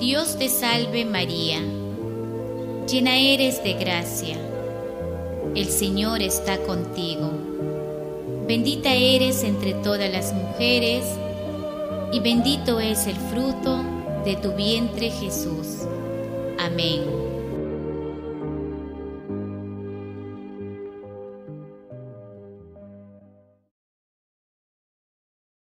Dios te salve María, llena eres de gracia, el Señor está contigo, bendita eres entre todas las mujeres, y bendito es el fruto de tu vientre Jesús. Amén.